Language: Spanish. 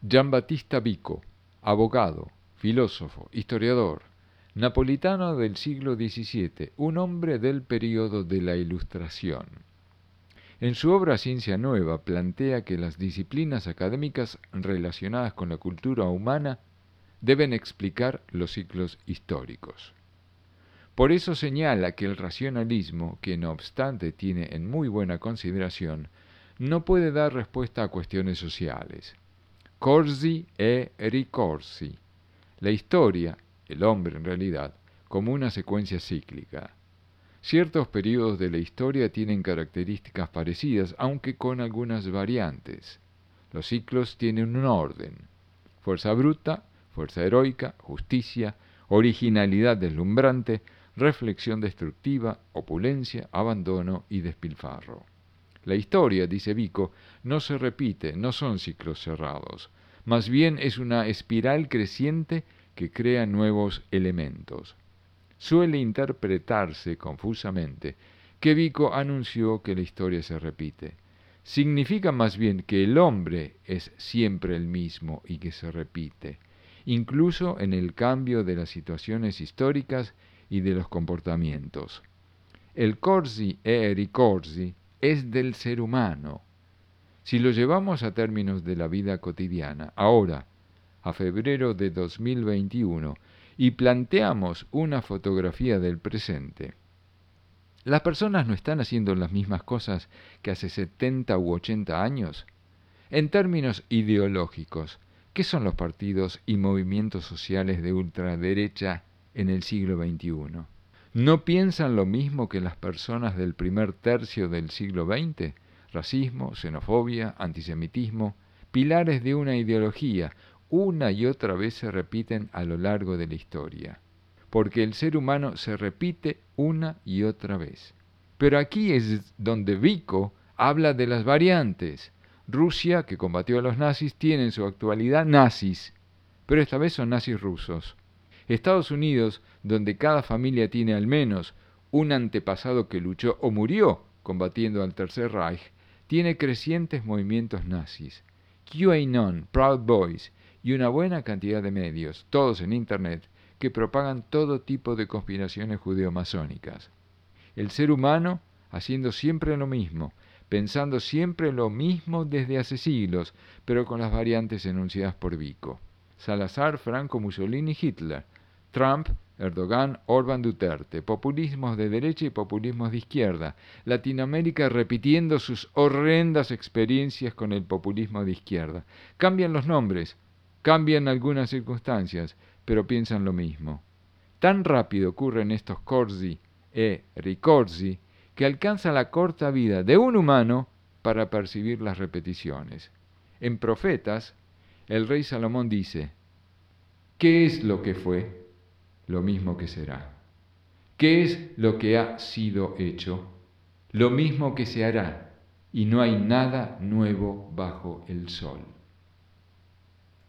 Giambattista Vico, abogado, filósofo, historiador, napolitano del siglo XVII, un hombre del período de la Ilustración. En su obra Ciencia Nueva plantea que las disciplinas académicas relacionadas con la cultura humana deben explicar los ciclos históricos. Por eso señala que el racionalismo, que no obstante tiene en muy buena consideración, no puede dar respuesta a cuestiones sociales corsi e ricorsi. La historia, el hombre en realidad, como una secuencia cíclica. Ciertos periodos de la historia tienen características parecidas, aunque con algunas variantes. Los ciclos tienen un orden. Fuerza bruta, fuerza heroica, justicia, originalidad deslumbrante, reflexión destructiva, opulencia, abandono y despilfarro. La historia, dice Vico, no se repite, no son ciclos cerrados, más bien es una espiral creciente que crea nuevos elementos. Suele interpretarse confusamente que Vico anunció que la historia se repite. Significa más bien que el hombre es siempre el mismo y que se repite, incluso en el cambio de las situaciones históricas y de los comportamientos. El corsi e ricorsi es del ser humano. Si lo llevamos a términos de la vida cotidiana, ahora, a febrero de 2021, y planteamos una fotografía del presente, ¿las personas no están haciendo las mismas cosas que hace 70 u 80 años? En términos ideológicos, ¿qué son los partidos y movimientos sociales de ultraderecha en el siglo XXI? ¿No piensan lo mismo que las personas del primer tercio del siglo XX? Racismo, xenofobia, antisemitismo, pilares de una ideología, una y otra vez se repiten a lo largo de la historia, porque el ser humano se repite una y otra vez. Pero aquí es donde Vico habla de las variantes. Rusia, que combatió a los nazis, tiene en su actualidad nazis, pero esta vez son nazis rusos. Estados Unidos, donde cada familia tiene al menos un antepasado que luchó o murió combatiendo al Tercer Reich, tiene crecientes movimientos nazis. QAnon, Proud Boys y una buena cantidad de medios, todos en Internet, que propagan todo tipo de conspiraciones judeo-masónicas. El ser humano haciendo siempre lo mismo, pensando siempre lo mismo desde hace siglos, pero con las variantes enunciadas por Vico. Salazar, Franco, Mussolini, Hitler, Trump, Erdogan, Orban Duterte, populismos de derecha y populismos de izquierda, Latinoamérica repitiendo sus horrendas experiencias con el populismo de izquierda. Cambian los nombres, cambian algunas circunstancias, pero piensan lo mismo. Tan rápido ocurren estos corsi e ricorsi que alcanza la corta vida de un humano para percibir las repeticiones. En Profetas, el rey Salomón dice, ¿qué es lo que fue? Lo mismo que será. ¿Qué es lo que ha sido hecho? Lo mismo que se hará, y no hay nada nuevo bajo el sol.